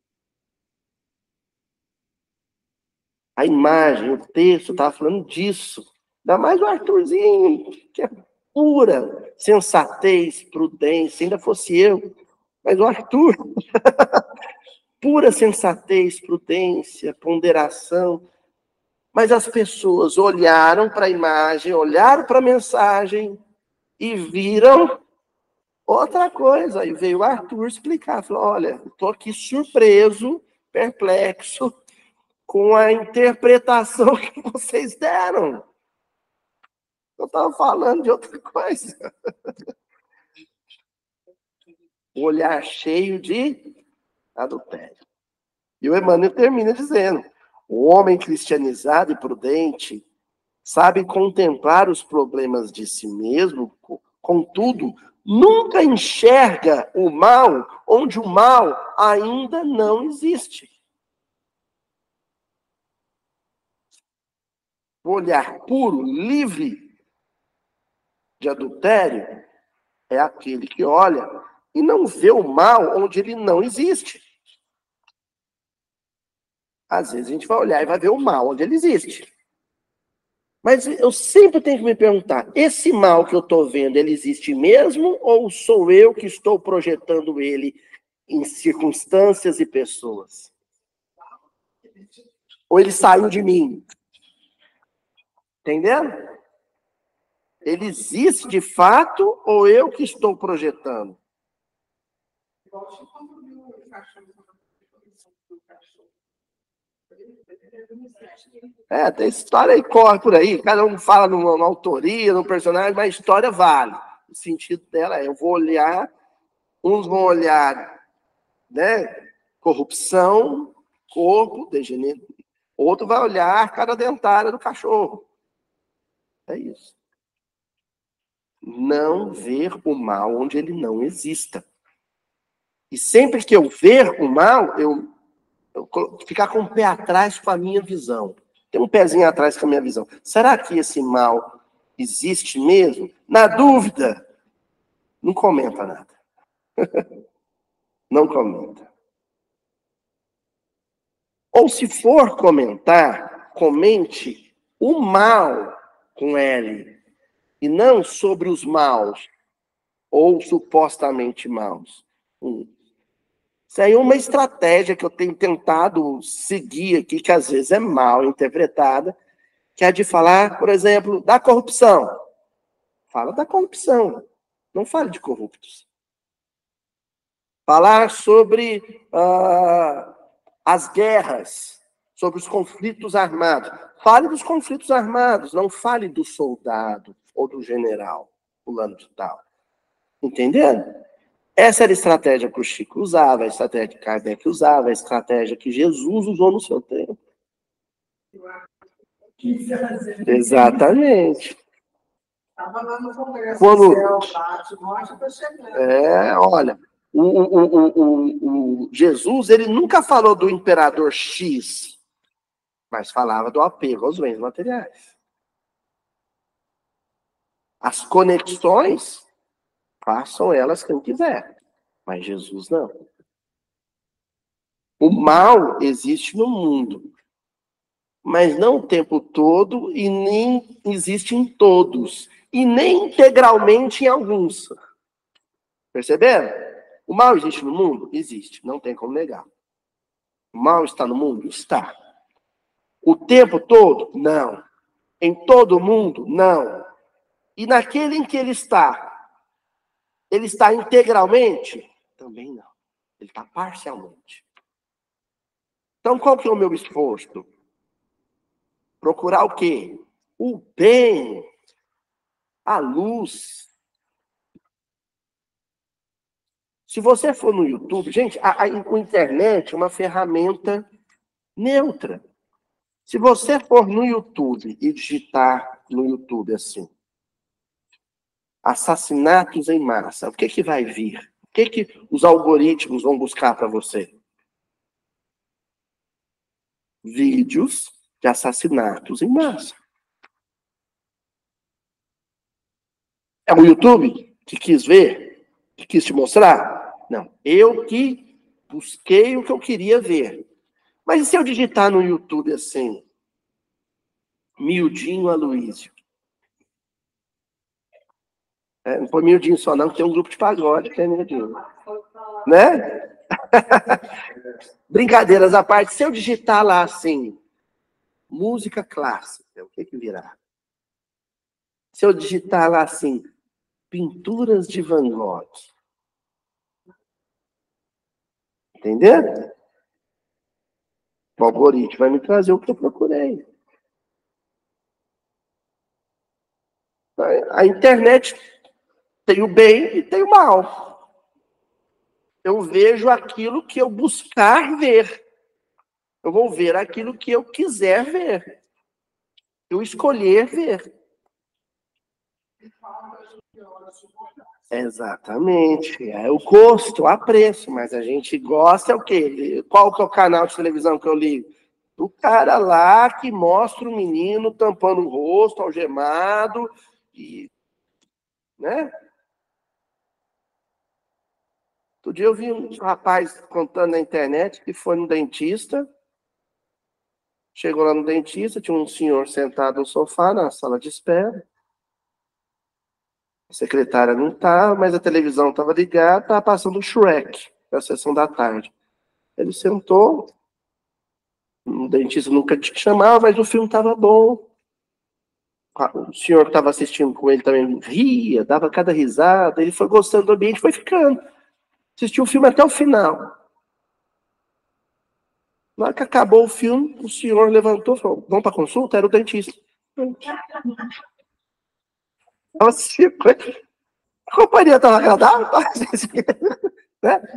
A imagem, o texto estava falando disso. Ainda mais o Arthurzinho, que é pura sensatez, prudência, ainda fosse eu. Mas o Arthur, <laughs> pura sensatez, prudência, ponderação. Mas as pessoas olharam para a imagem, olharam para a mensagem e viram outra coisa. Aí veio o Arthur explicar, falou: olha, estou aqui surpreso, perplexo com a interpretação <laughs> que vocês deram. Eu estava falando de outra coisa. <laughs> O olhar cheio de adultério. E o Emmanuel termina dizendo: o homem cristianizado e prudente sabe contemplar os problemas de si mesmo, contudo, nunca enxerga o mal onde o mal ainda não existe. O olhar puro, livre de adultério, é aquele que olha e não vê o mal onde ele não existe. Às vezes a gente vai olhar e vai ver o mal onde ele existe. Mas eu sempre tenho que me perguntar: esse mal que eu estou vendo, ele existe mesmo? Ou sou eu que estou projetando ele em circunstâncias e pessoas? Ou ele saiu de mim? Entendendo? Ele existe de fato ou eu que estou projetando? É, tem história aí, corre por aí. Cada um fala numa, autoria, num personagem, mas a história vale. O sentido dela é: eu vou olhar, uns vão olhar, né? Corrupção, corpo, degenero. Outro vai olhar a cara dentária do cachorro. É isso. Não ver o mal onde ele não exista. E sempre que eu ver o mal, eu ficar com o pé atrás com a minha visão. Tem um pezinho atrás com a minha visão. Será que esse mal existe mesmo? Na dúvida, não comenta nada. <laughs> não comenta. Ou se for comentar, comente o mal com L e não sobre os maus ou supostamente maus. Hum. Isso aí é uma estratégia que eu tenho tentado seguir aqui, que às vezes é mal interpretada, que é de falar, por exemplo, da corrupção. Fala da corrupção, não fale de corruptos. Falar sobre uh, as guerras, sobre os conflitos armados. Fale dos conflitos armados, não fale do soldado ou do general, fulano de tal. Entendendo? Essa era a estratégia que o Chico usava, a estratégia que Kardec usava, a estratégia que Jesus usou no seu tempo. Exatamente. Quando... É, olha, o, o, o, Jesus ele nunca falou do imperador X, mas falava do apego aos bens materiais. As conexões Façam elas quem quiser, mas Jesus não. O mal existe no mundo, mas não o tempo todo e nem existe em todos, e nem integralmente em alguns. Perceberam? O mal existe no mundo? Existe, não tem como negar. O mal está no mundo? Está. O tempo todo? Não. Em todo mundo? Não. E naquele em que ele está, ele está integralmente? Também não. Ele está parcialmente. Então, qual que é o meu esforço? Procurar o quê? O bem, a luz. Se você for no YouTube, gente, a, a, a internet é uma ferramenta neutra. Se você for no YouTube e digitar no YouTube assim, assassinatos em massa, o que, que vai vir? O que, que os algoritmos vão buscar para você? Vídeos de assassinatos em massa. É o YouTube que quis ver? Que quis te mostrar? Não. Eu que busquei o que eu queria ver. Mas e se eu digitar no YouTube assim? Mildinho Aloísio. É, não põe miudinho só não, que tem um grupo de pagode que é miudinho. Né? <laughs> Brincadeiras à parte, se eu digitar lá assim, música clássica, o que que virá? Se eu digitar lá assim, pinturas de Van Gogh. Entendeu? O algoritmo vai me trazer o que eu procurei. A internet tem o bem e tem o mal. Eu vejo aquilo que eu buscar ver. Eu vou ver aquilo que eu quiser ver. Eu escolher ver. Exatamente. É o custo, o preço, mas a gente gosta é o quê? Qual que é o canal de televisão que eu ligo? O cara lá que mostra o menino tampando o rosto, algemado, e, né? Outro dia eu vi um rapaz contando na internet que foi no dentista, chegou lá no dentista, tinha um senhor sentado no sofá, na sala de espera, a secretária não estava, mas a televisão estava ligada, estava passando o Shrek, na sessão da tarde. Ele sentou, o dentista nunca te chamava, mas o filme estava bom o senhor que estava assistindo com ele também ria, dava cada risada, ele foi gostando do ambiente, foi ficando. Assistiu o filme até o final. Na hora que acabou o filme, o senhor levantou e falou: Vamos para consulta? Era o dentista. Assim, <laughs> a companhia estava agradável, <laughs>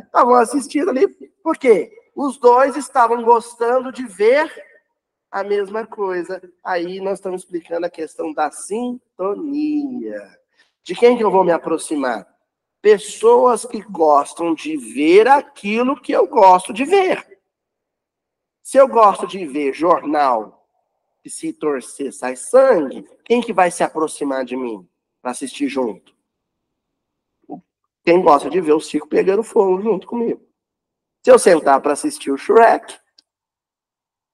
estavam né? assistindo ali, por quê? Os dois estavam gostando de ver a mesma coisa. Aí nós estamos explicando a questão da sintonia. De quem que eu vou me aproximar? Pessoas que gostam de ver aquilo que eu gosto de ver. Se eu gosto de ver jornal e se torcer sai sangue, quem que vai se aproximar de mim para assistir junto? Quem gosta de ver o circo pegando fogo junto comigo. Se eu sentar para assistir o Shrek,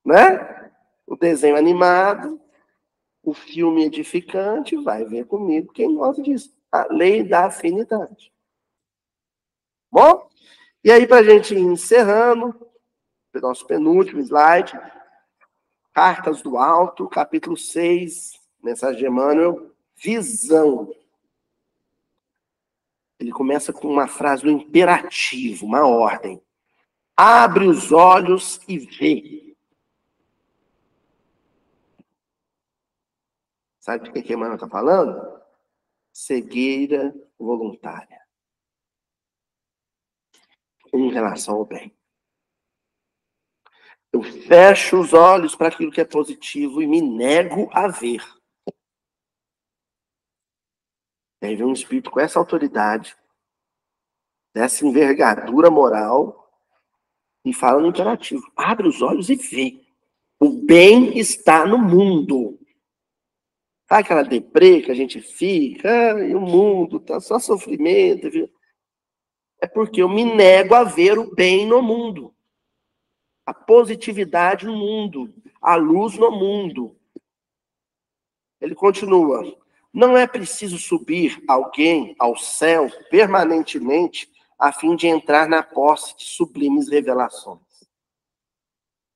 né? o desenho animado, o filme edificante, vai ver comigo quem gosta disso. A lei da afinidade. Bom? E aí, para a gente ir encerrando, nosso penúltimo slide, Cartas do Alto, capítulo 6, mensagem de Emmanuel, visão. Ele começa com uma frase do imperativo, uma ordem. Abre os olhos e vê. Sabe o que a Emmanuel está falando? Cegueira voluntária. Em relação ao bem. Eu fecho os olhos para aquilo que é positivo e me nego a ver. E aí vem um espírito com essa autoridade, dessa envergadura moral, e fala no imperativo: abre os olhos e vê. O bem está no mundo. Sabe aquela deprê que a gente fica, ah, e o mundo tá só sofrimento. Viu? É porque eu me nego a ver o bem no mundo, a positividade no mundo, a luz no mundo. Ele continua: não é preciso subir alguém ao céu permanentemente a fim de entrar na posse de sublimes revelações.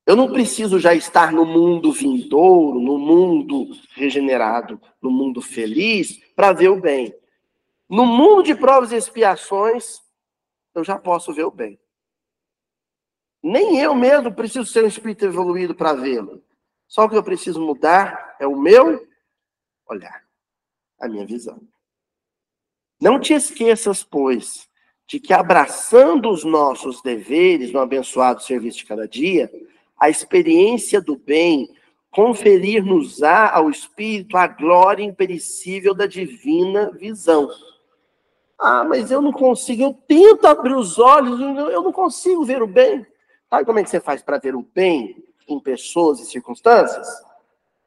Eu não preciso já estar no mundo vindouro, no mundo regenerado, no mundo feliz, para ver o bem. No mundo de provas e expiações, eu já posso ver o bem. Nem eu mesmo preciso ser um espírito evoluído para vê-lo. Só o que eu preciso mudar é o meu olhar, a minha visão. Não te esqueças, pois, de que abraçando os nossos deveres no abençoado serviço de cada dia, a experiência do bem, conferir-nos-á ao Espírito a glória imperecível da divina visão. Ah, mas eu não consigo, eu tento abrir os olhos, eu não consigo ver o bem. Sabe como é que você faz para ver o bem em pessoas e circunstâncias?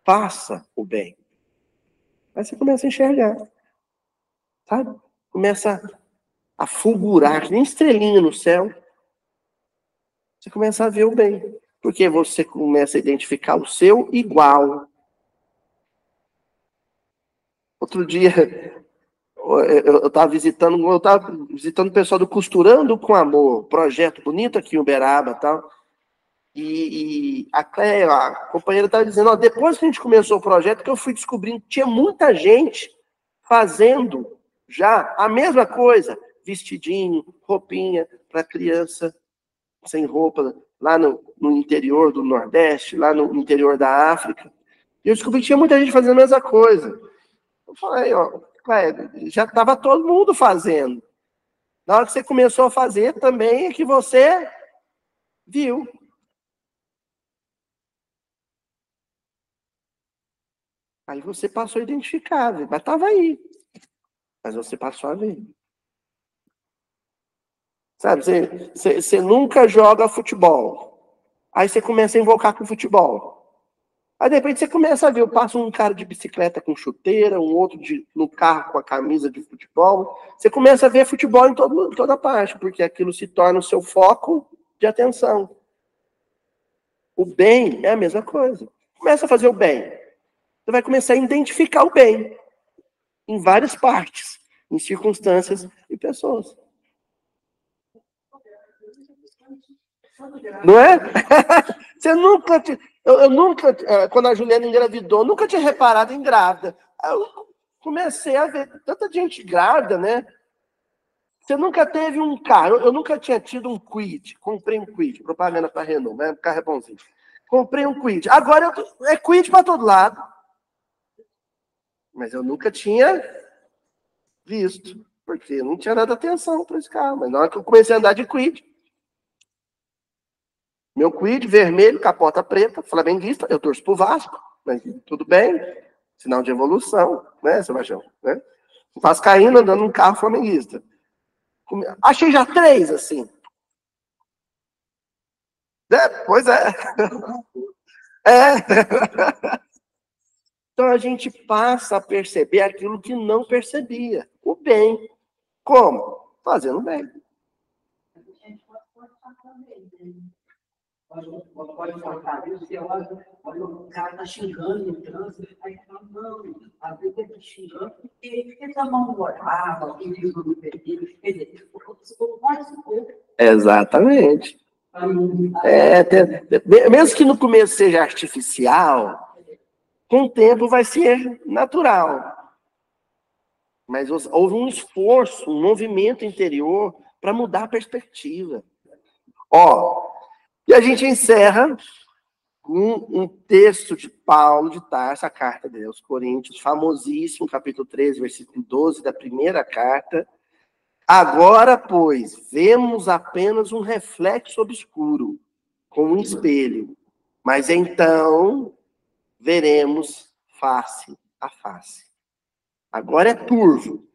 Faça o bem. Aí você começa a enxergar. Sabe? Começa a fulgurar, que nem estrelinha no céu. Você começa a ver o bem. Porque você começa a identificar o seu igual. Outro dia, eu estava visitando, eu estava visitando o pessoal do Costurando com Amor, projeto bonito aqui em Uberaba tal. E, e a, Cléia, a companheira estava dizendo, ó, depois que a gente começou o projeto, que eu fui descobrindo que tinha muita gente fazendo já a mesma coisa, vestidinho, roupinha para criança sem roupa, lá no, no, interior do Nordeste, lá no interior da África. E eu descobri que tinha muita gente fazendo a mesma coisa. Eu falei, ó, já estava todo mundo fazendo. Na hora que você começou a fazer, também é que você viu. Aí você passou a identificar, mas estava aí. Mas você passou a ver. Sabe, você, você, você nunca joga futebol. Aí você começa a invocar com futebol. Aí de repente você começa a ver, passa um cara de bicicleta com chuteira, um outro de, no carro com a camisa de futebol. Você começa a ver futebol em, todo, em toda parte, porque aquilo se torna o seu foco de atenção. O bem é a mesma coisa. Começa a fazer o bem. Você vai começar a identificar o bem em várias partes, em circunstâncias e pessoas. Não é? <laughs> Você nunca. Eu, eu, nunca, é, quando a Juliana engravidou, nunca tinha reparado em grávida. Eu comecei a ver tanta gente grávida, né? Você nunca teve um carro. Eu, eu nunca tinha tido um Quid. Comprei um Quid, propaganda para Renault, né? O carro é bonzinho. Comprei um Quid. Agora eu, é Quid para todo lado. Mas eu nunca tinha visto, porque não tinha dado atenção para esse carro. Mas na hora que eu comecei a andar de Quid, meu Quid vermelho, capota preta, flamenguista, eu torço pro Vasco, mas tudo bem, sinal de evolução, né, Sebastião? Né? Vascaíno andando num carro flamenguista. Achei já três, assim. É, pois é. É. <laughs> Então a gente passa a perceber aquilo que não percebia. O bem. Como? Fazendo bem. Pode faltar isso, você olha, olha, o cara está xingando no trânsito, aí fala, não, a vida está xingando, porque ele está mal-humorado, ele diz no perdido, quer dizer, Exatamente. É, mesmo que no começo seja artificial, com o tempo vai ser natural. Mas houve um esforço, um movimento interior para mudar a perspectiva. Ó, e a gente encerra com um texto de Paulo de Tarso, a carta dele aos Coríntios, famosíssimo, capítulo 13, versículo 12 da primeira carta. Agora, pois, vemos apenas um reflexo obscuro, como um espelho. Mas então veremos face a face. Agora é turvo,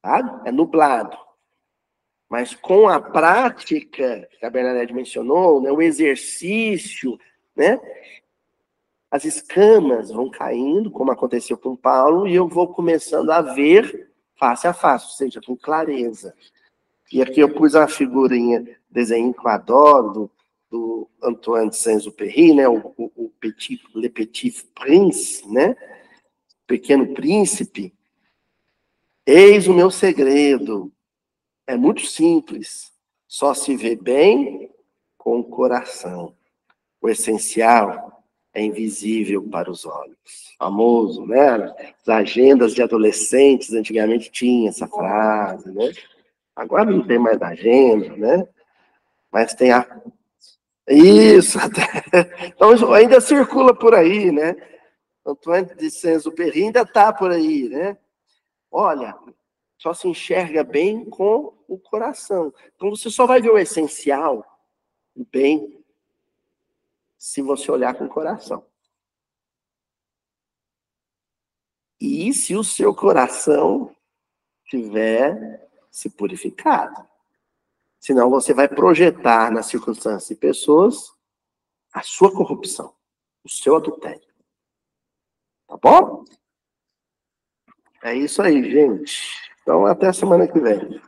tá? é nublado. Mas com a prática, que a Bernadette mencionou, né, o exercício, né, as escamas vão caindo, como aconteceu com Paulo, e eu vou começando a ver face a face, ou seja, com clareza. E aqui eu pus a figurinha, desenho que eu adoro, do do Antoine de Saint-Exupéry, né, o, o, o, Petit, Le Petit Prince, né, Pequeno Príncipe. Eis o meu segredo. É muito simples. Só se vê bem com o coração. O essencial é invisível para os olhos. Famoso, né? As agendas de adolescentes antigamente tinha essa frase, né? Agora não tem mais agenda, né? Mas tem a isso, <laughs> então ainda circula por aí, né? Antoine de Saint-Exupéry ainda está por aí, né? Olha, só se enxerga bem com o coração. Então você só vai ver o essencial, o bem, se você olhar com o coração. E se o seu coração tiver se purificado. Senão você vai projetar nas circunstâncias e pessoas a sua corrupção, o seu adultério. Tá bom? É isso aí, gente. Então, até a semana que vem.